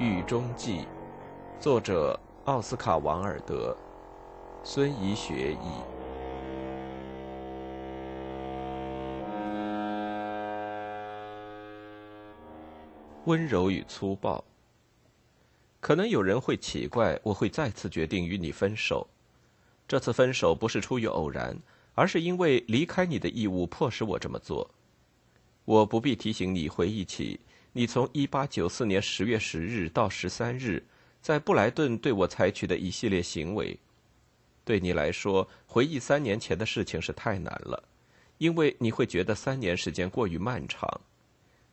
狱中记》，作者奥斯卡·王尔德，孙怡学译。温柔与粗暴。可能有人会奇怪，我会再次决定与你分手。这次分手不是出于偶然，而是因为离开你的义务迫使我这么做。我不必提醒你回忆起。你从一八九四年十月十日到十三日，在布莱顿对我采取的一系列行为，对你来说，回忆三年前的事情是太难了，因为你会觉得三年时间过于漫长。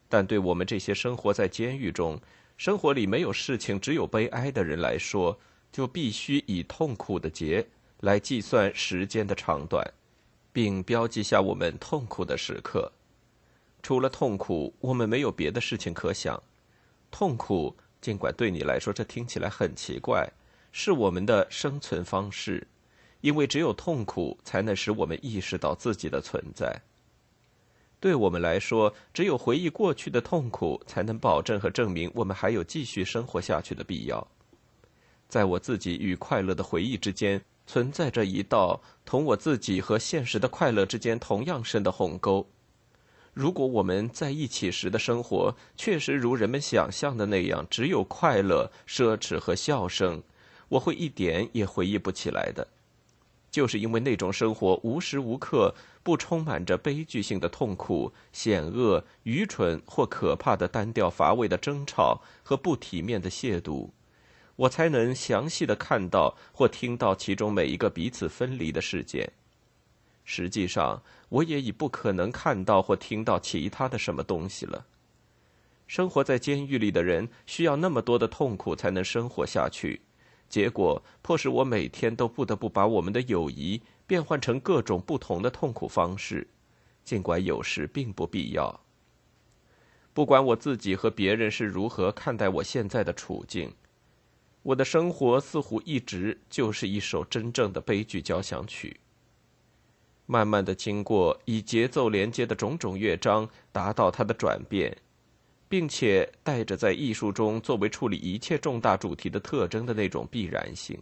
但对我们这些生活在监狱中、生活里没有事情、只有悲哀的人来说，就必须以痛苦的节来计算时间的长短，并标记下我们痛苦的时刻。除了痛苦，我们没有别的事情可想。痛苦，尽管对你来说这听起来很奇怪，是我们的生存方式，因为只有痛苦才能使我们意识到自己的存在。对我们来说，只有回忆过去的痛苦，才能保证和证明我们还有继续生活下去的必要。在我自己与快乐的回忆之间，存在着一道同我自己和现实的快乐之间同样深的鸿沟。如果我们在一起时的生活确实如人们想象的那样，只有快乐、奢侈和笑声，我会一点也回忆不起来的。就是因为那种生活无时无刻不充满着悲剧性的痛苦、险恶、愚蠢或可怕的单调乏味的争吵和不体面的亵渎，我才能详细的看到或听到其中每一个彼此分离的事件。实际上，我也已不可能看到或听到其他的什么东西了。生活在监狱里的人需要那么多的痛苦才能生活下去，结果迫使我每天都不得不把我们的友谊变换成各种不同的痛苦方式，尽管有时并不必要。不管我自己和别人是如何看待我现在的处境，我的生活似乎一直就是一首真正的悲剧交响曲。慢慢的经过以节奏连接的种种乐章，达到它的转变，并且带着在艺术中作为处理一切重大主题的特征的那种必然性。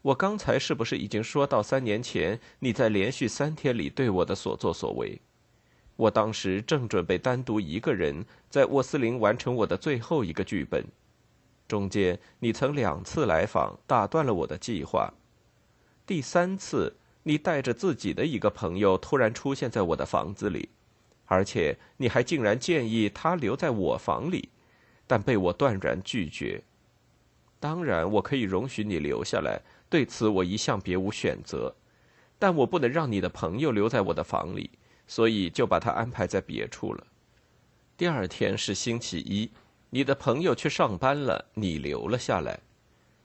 我刚才是不是已经说到三年前你在连续三天里对我的所作所为？我当时正准备单独一个人在沃斯林完成我的最后一个剧本，中间你曾两次来访，打断了我的计划。第三次。你带着自己的一个朋友突然出现在我的房子里，而且你还竟然建议他留在我房里，但被我断然拒绝。当然，我可以容许你留下来，对此我一向别无选择，但我不能让你的朋友留在我的房里，所以就把他安排在别处了。第二天是星期一，你的朋友去上班了，你留了下来，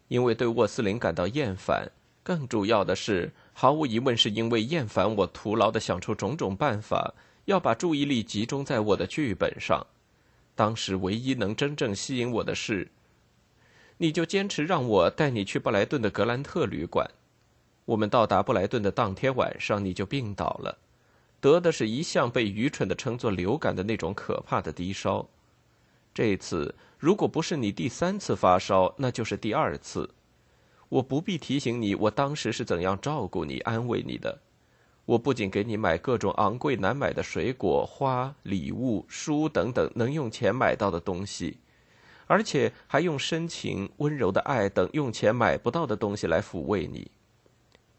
因为对沃斯林感到厌烦，更主要的是。毫无疑问，是因为厌烦我徒劳的想出种种办法，要把注意力集中在我的剧本上。当时唯一能真正吸引我的是，你就坚持让我带你去布莱顿的格兰特旅馆。我们到达布莱顿的当天晚上，你就病倒了，得的是一向被愚蠢的称作流感的那种可怕的低烧。这次如果不是你第三次发烧，那就是第二次。我不必提醒你，我当时是怎样照顾你、安慰你的。我不仅给你买各种昂贵难买的水果、花、礼物、书等等能用钱买到的东西，而且还用深情、温柔的爱等用钱买不到的东西来抚慰你。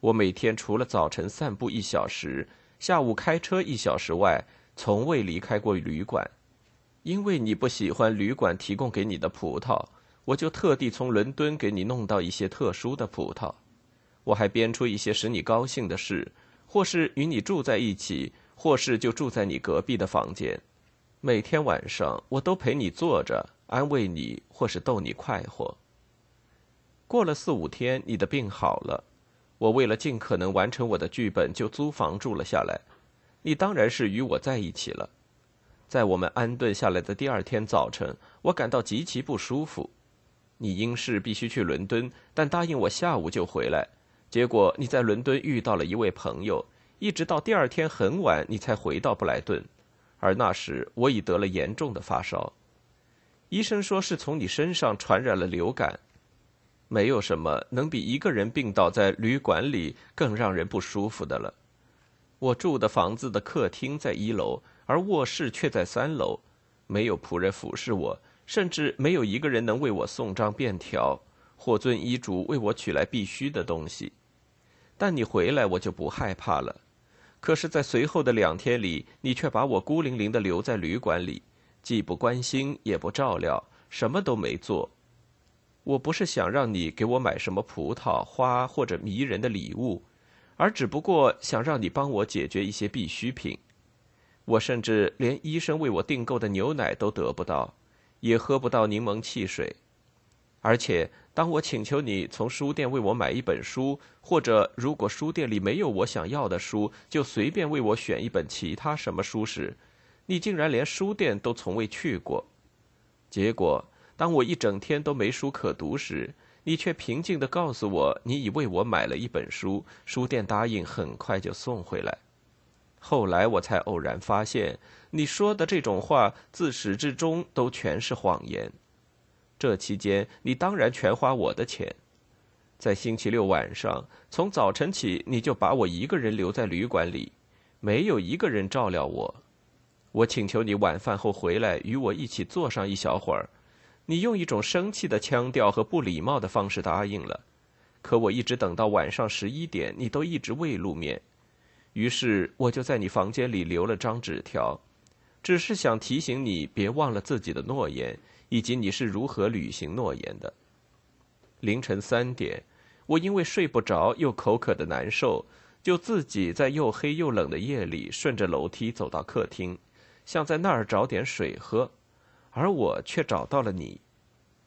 我每天除了早晨散步一小时、下午开车一小时外，从未离开过旅馆，因为你不喜欢旅馆提供给你的葡萄。我就特地从伦敦给你弄到一些特殊的葡萄，我还编出一些使你高兴的事，或是与你住在一起，或是就住在你隔壁的房间。每天晚上我都陪你坐着，安慰你，或是逗你快活。过了四五天，你的病好了，我为了尽可能完成我的剧本，就租房住了下来。你当然是与我在一起了。在我们安顿下来的第二天早晨，我感到极其不舒服。你因事必须去伦敦，但答应我下午就回来。结果你在伦敦遇到了一位朋友，一直到第二天很晚，你才回到布莱顿。而那时我已得了严重的发烧。医生说是从你身上传染了流感。没有什么能比一个人病倒在旅馆里更让人不舒服的了。我住的房子的客厅在一楼，而卧室却在三楼，没有仆人服侍我，甚至没有一个人能为我送张便条或遵医嘱为我取来必须的东西。但你回来，我就不害怕了。可是，在随后的两天里，你却把我孤零零的留在旅馆里，既不关心，也不照料，什么都没做。我不是想让你给我买什么葡萄、花或者迷人的礼物。而只不过想让你帮我解决一些必需品，我甚至连医生为我订购的牛奶都得不到，也喝不到柠檬汽水。而且，当我请求你从书店为我买一本书，或者如果书店里没有我想要的书，就随便为我选一本其他什么书时，你竟然连书店都从未去过。结果，当我一整天都没书可读时，你却平静地告诉我，你已为我买了一本书，书店答应很快就送回来。后来我才偶然发现，你说的这种话自始至终都全是谎言。这期间，你当然全花我的钱。在星期六晚上，从早晨起，你就把我一个人留在旅馆里，没有一个人照料我。我请求你晚饭后回来与我一起坐上一小会儿。你用一种生气的腔调和不礼貌的方式答应了，可我一直等到晚上十一点，你都一直未露面。于是我就在你房间里留了张纸条，只是想提醒你别忘了自己的诺言，以及你是如何履行诺言的。凌晨三点，我因为睡不着又口渴的难受，就自己在又黑又冷的夜里顺着楼梯走到客厅，想在那儿找点水喝。而我却找到了你，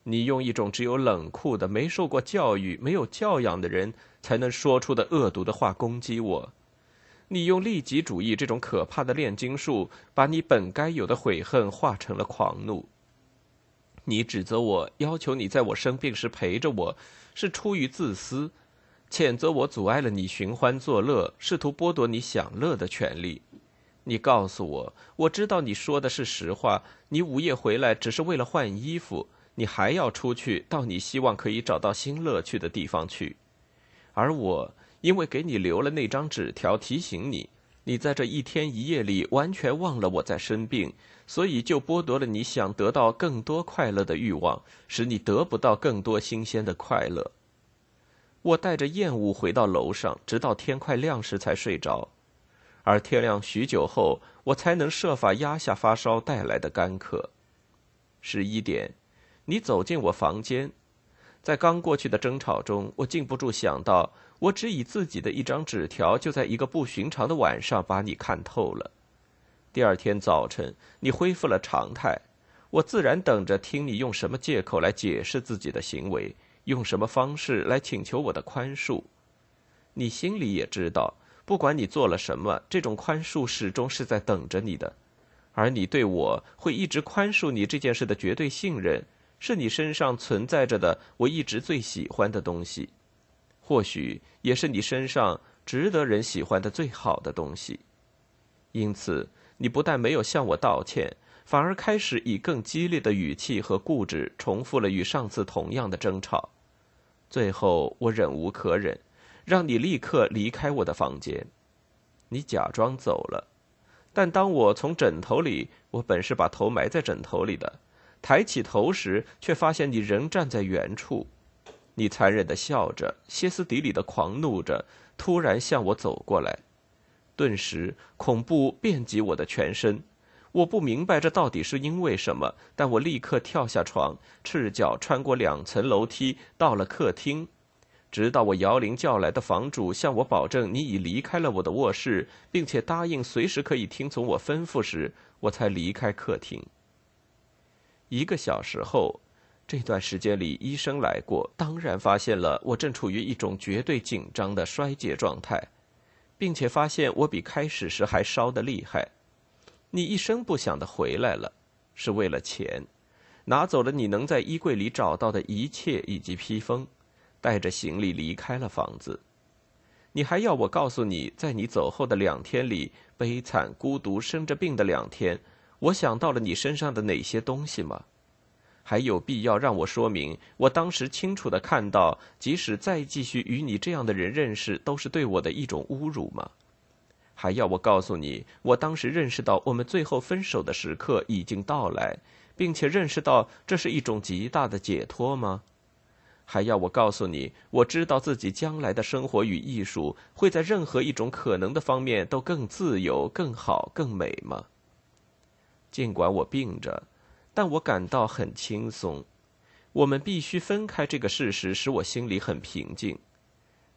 你用一种只有冷酷的、没受过教育、没有教养的人才能说出的恶毒的话攻击我。你用利己主义这种可怕的炼金术，把你本该有的悔恨化成了狂怒。你指责我，要求你在我生病时陪着我，是出于自私；谴责我阻碍了你寻欢作乐，试图剥夺你享乐的权利。你告诉我，我知道你说的是实话。你午夜回来只是为了换衣服，你还要出去到你希望可以找到新乐趣的地方去。而我因为给你留了那张纸条提醒你，你在这一天一夜里完全忘了我在生病，所以就剥夺了你想得到更多快乐的欲望，使你得不到更多新鲜的快乐。我带着厌恶回到楼上，直到天快亮时才睡着。而天亮许久后，我才能设法压下发烧带来的干渴。十一点，你走进我房间，在刚过去的争吵中，我禁不住想到，我只以自己的一张纸条，就在一个不寻常的晚上把你看透了。第二天早晨，你恢复了常态，我自然等着听你用什么借口来解释自己的行为，用什么方式来请求我的宽恕。你心里也知道。不管你做了什么，这种宽恕始终是在等着你的，而你对我会一直宽恕你这件事的绝对信任，是你身上存在着的我一直最喜欢的东西，或许也是你身上值得人喜欢的最好的东西。因此，你不但没有向我道歉，反而开始以更激烈的语气和固执重复了与上次同样的争吵。最后，我忍无可忍。让你立刻离开我的房间。你假装走了，但当我从枕头里（我本是把头埋在枕头里的）抬起头时，却发现你仍站在原处。你残忍的笑着，歇斯底里的狂怒着，突然向我走过来。顿时，恐怖遍及我的全身。我不明白这到底是因为什么，但我立刻跳下床，赤脚穿过两层楼梯，到了客厅。直到我摇铃叫来的房主向我保证你已离开了我的卧室，并且答应随时可以听从我吩咐时，我才离开客厅。一个小时后，这段时间里医生来过，当然发现了我正处于一种绝对紧张的衰竭状态，并且发现我比开始时还烧得厉害。你一声不响的回来了，是为了钱，拿走了你能在衣柜里找到的一切以及披风。带着行李离开了房子，你还要我告诉你，在你走后的两天里，悲惨、孤独、生着病的两天，我想到了你身上的哪些东西吗？还有必要让我说明，我当时清楚的看到，即使再继续与你这样的人认识，都是对我的一种侮辱吗？还要我告诉你，我当时认识到我们最后分手的时刻已经到来，并且认识到这是一种极大的解脱吗？还要我告诉你，我知道自己将来的生活与艺术会在任何一种可能的方面都更自由、更好、更美吗？尽管我病着。但我感到很轻松。我们必须分开这个事实，使我心里很平静。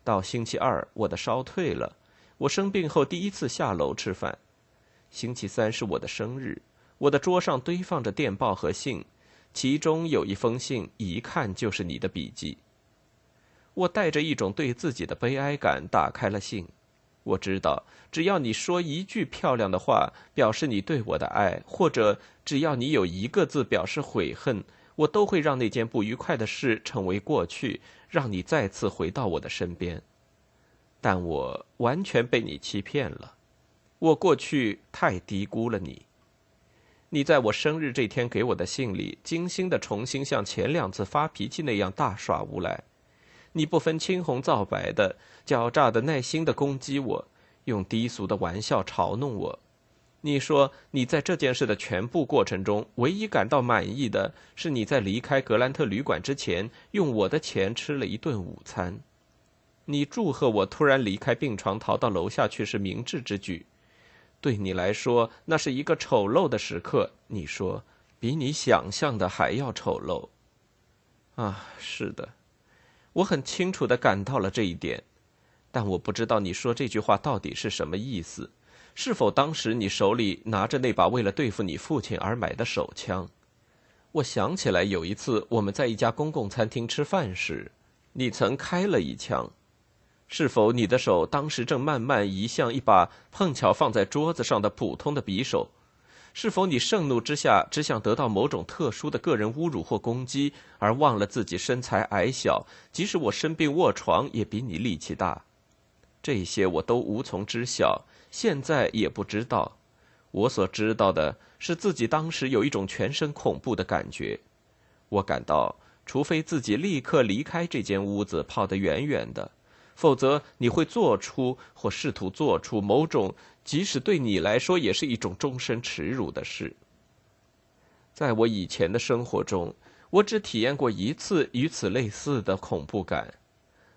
到星期二，我的烧退了。我生病后第一次下楼吃饭。星期三是我的生日。我的桌上堆放着电报和信，其中有一封信，一看就是你的笔记。我带着一种对自己的悲哀感打开了信。我知道，只要你说一句漂亮的话，表示你对我的爱，或者只要你有一个字表示悔恨，我都会让那件不愉快的事成为过去，让你再次回到我的身边。但我完全被你欺骗了，我过去太低估了你。你在我生日这天给我的信里，精心的重新像前两次发脾气那样大耍无赖。你不分青红皂白的、狡诈的、耐心的攻击我，用低俗的玩笑嘲弄我。你说你在这件事的全部过程中，唯一感到满意的是你在离开格兰特旅馆之前，用我的钱吃了一顿午餐。你祝贺我突然离开病床逃到楼下去是明智之举。对你来说，那是一个丑陋的时刻。你说，比你想象的还要丑陋。啊，是的。我很清楚的感到了这一点，但我不知道你说这句话到底是什么意思。是否当时你手里拿着那把为了对付你父亲而买的手枪？我想起来有一次我们在一家公共餐厅吃饭时，你曾开了一枪。是否你的手当时正慢慢移向一把碰巧放在桌子上的普通的匕首？是否你盛怒之下只想得到某种特殊的个人侮辱或攻击，而忘了自己身材矮小，即使我生病卧床也比你力气大？这些我都无从知晓，现在也不知道。我所知道的是自己当时有一种全身恐怖的感觉。我感到，除非自己立刻离开这间屋子，跑得远远的。否则，你会做出或试图做出某种，即使对你来说也是一种终身耻辱的事。在我以前的生活中，我只体验过一次与此类似的恐怖感，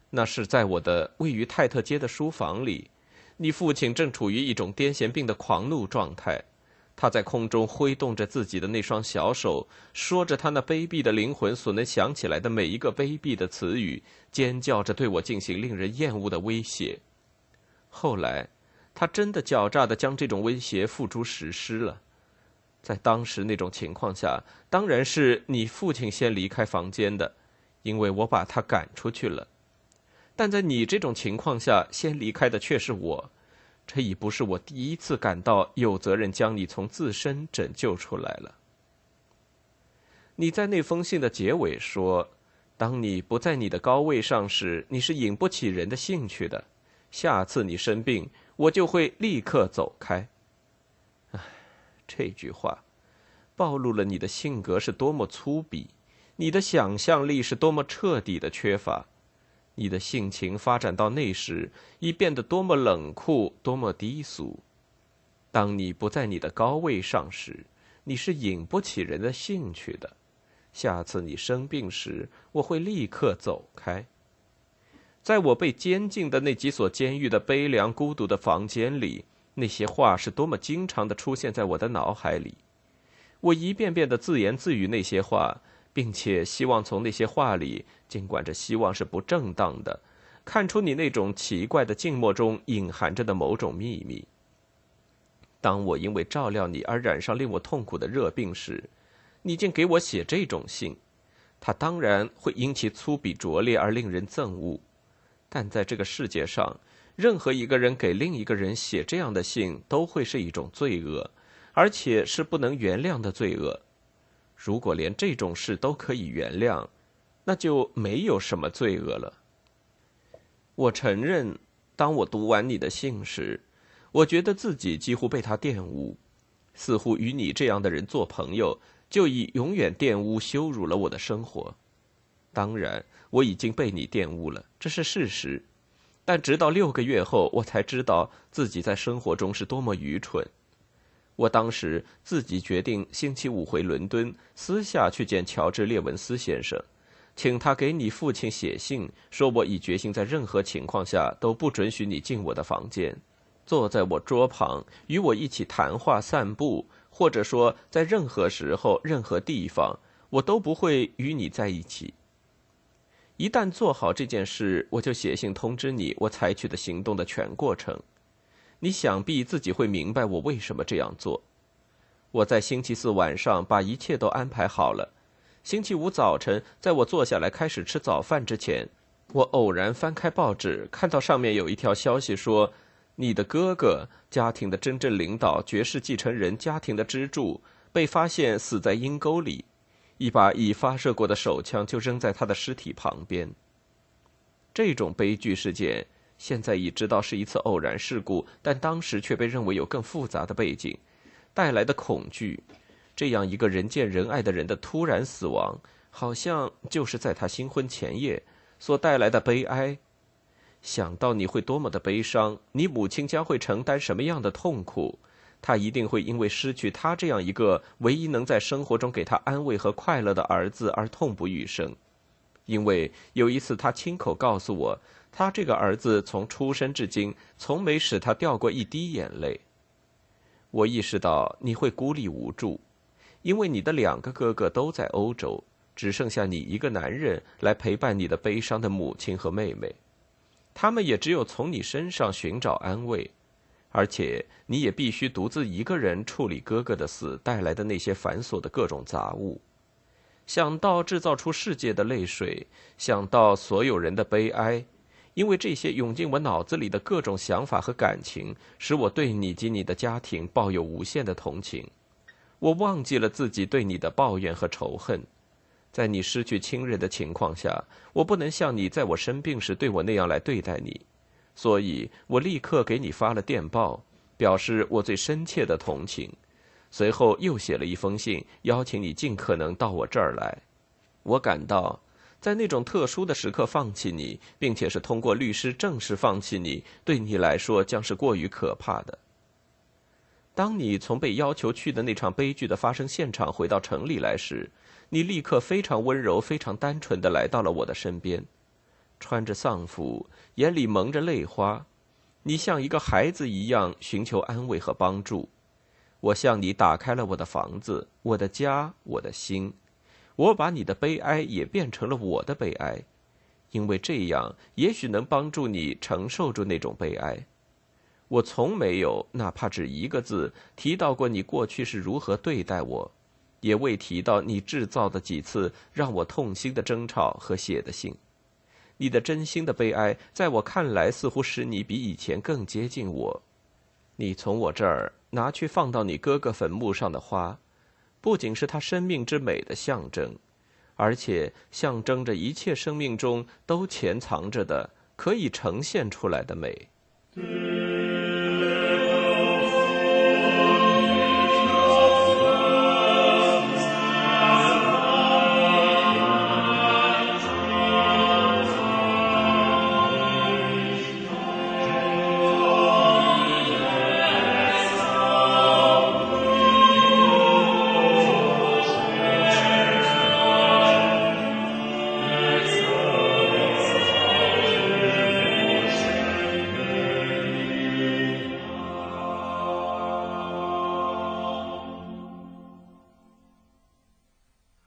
那是在我的位于泰特街的书房里，你父亲正处于一种癫痫病的狂怒状态。他在空中挥动着自己的那双小手，说着他那卑鄙的灵魂所能想起来的每一个卑鄙的词语，尖叫着对我进行令人厌恶的威胁。后来，他真的狡诈地将这种威胁付诸实施了。在当时那种情况下，当然是你父亲先离开房间的，因为我把他赶出去了。但在你这种情况下，先离开的却是我。这已不是我第一次感到有责任将你从自身拯救出来了。你在那封信的结尾说：“当你不在你的高位上时，你是引不起人的兴趣的。下次你生病，我就会立刻走开。”唉，这句话暴露了你的性格是多么粗鄙，你的想象力是多么彻底的缺乏。你的性情发展到那时，已变得多么冷酷，多么低俗。当你不在你的高位上时，你是引不起人的兴趣的。下次你生病时，我会立刻走开。在我被监禁的那几所监狱的悲凉孤独的房间里，那些话是多么经常的出现在我的脑海里。我一遍遍的自言自语那些话。并且希望从那些话里，尽管这希望是不正当的，看出你那种奇怪的静默中隐含着的某种秘密。当我因为照料你而染上令我痛苦的热病时，你竟给我写这种信，它当然会因其粗鄙拙劣而令人憎恶。但在这个世界上，任何一个人给另一个人写这样的信，都会是一种罪恶，而且是不能原谅的罪恶。如果连这种事都可以原谅，那就没有什么罪恶了。我承认，当我读完你的信时，我觉得自己几乎被他玷污，似乎与你这样的人做朋友，就已永远玷污、羞辱了我的生活。当然，我已经被你玷污了，这是事实。但直到六个月后，我才知道自己在生活中是多么愚蠢。我当时自己决定星期五回伦敦，私下去见乔治·列文斯先生，请他给你父亲写信，说我已决心在任何情况下都不准许你进我的房间，坐在我桌旁与我一起谈话、散步，或者说在任何时候、任何地方，我都不会与你在一起。一旦做好这件事，我就写信通知你我采取的行动的全过程。你想必自己会明白我为什么这样做。我在星期四晚上把一切都安排好了。星期五早晨，在我坐下来开始吃早饭之前，我偶然翻开报纸，看到上面有一条消息说：“你的哥哥，家庭的真正领导，爵士继承人，家庭的支柱，被发现死在阴沟里。”一把已发射过的手枪就扔在他的尸体旁边。这种悲剧事件现在已知道是一次偶然事故，但当时却被认为有更复杂的背景带来的恐惧。这样一个人见人爱的人的突然死亡，好像就是在他新婚前夜所带来的悲哀。想到你会多么的悲伤，你母亲将会承担什么样的痛苦。他一定会因为失去他这样一个唯一能在生活中给他安慰和快乐的儿子而痛不欲生，因为有一次他亲口告诉我，他这个儿子从出生至今从没使他掉过一滴眼泪。我意识到你会孤立无助，因为你的两个哥哥都在欧洲，只剩下你一个男人来陪伴你的悲伤的母亲和妹妹，他们也只有从你身上寻找安慰。而且你也必须独自一个人处理哥哥的死带来的那些繁琐的各种杂物。想到制造出世界的泪水，想到所有人的悲哀，因为这些涌进我脑子里的各种想法和感情，使我对你及你的家庭抱有无限的同情。我忘记了自己对你的抱怨和仇恨。在你失去亲人的情况下，我不能像你在我生病时对我那样来对待你。所以我立刻给你发了电报，表示我最深切的同情。随后又写了一封信，邀请你尽可能到我这儿来。我感到，在那种特殊的时刻放弃你，并且是通过律师正式放弃你，对你来说将是过于可怕的。当你从被要求去的那场悲剧的发生现场回到城里来时，你立刻非常温柔、非常单纯的来到了我的身边。穿着丧服，眼里蒙着泪花，你像一个孩子一样寻求安慰和帮助。我向你打开了我的房子，我的家，我的心。我把你的悲哀也变成了我的悲哀，因为这样也许能帮助你承受住那种悲哀。我从没有哪怕只一个字提到过你过去是如何对待我，也未提到你制造的几次让我痛心的争吵和写的信。你的真心的悲哀，在我看来，似乎使你比以前更接近我。你从我这儿拿去放到你哥哥坟墓上的花，不仅是他生命之美的象征，而且象征着一切生命中都潜藏着的可以呈现出来的美。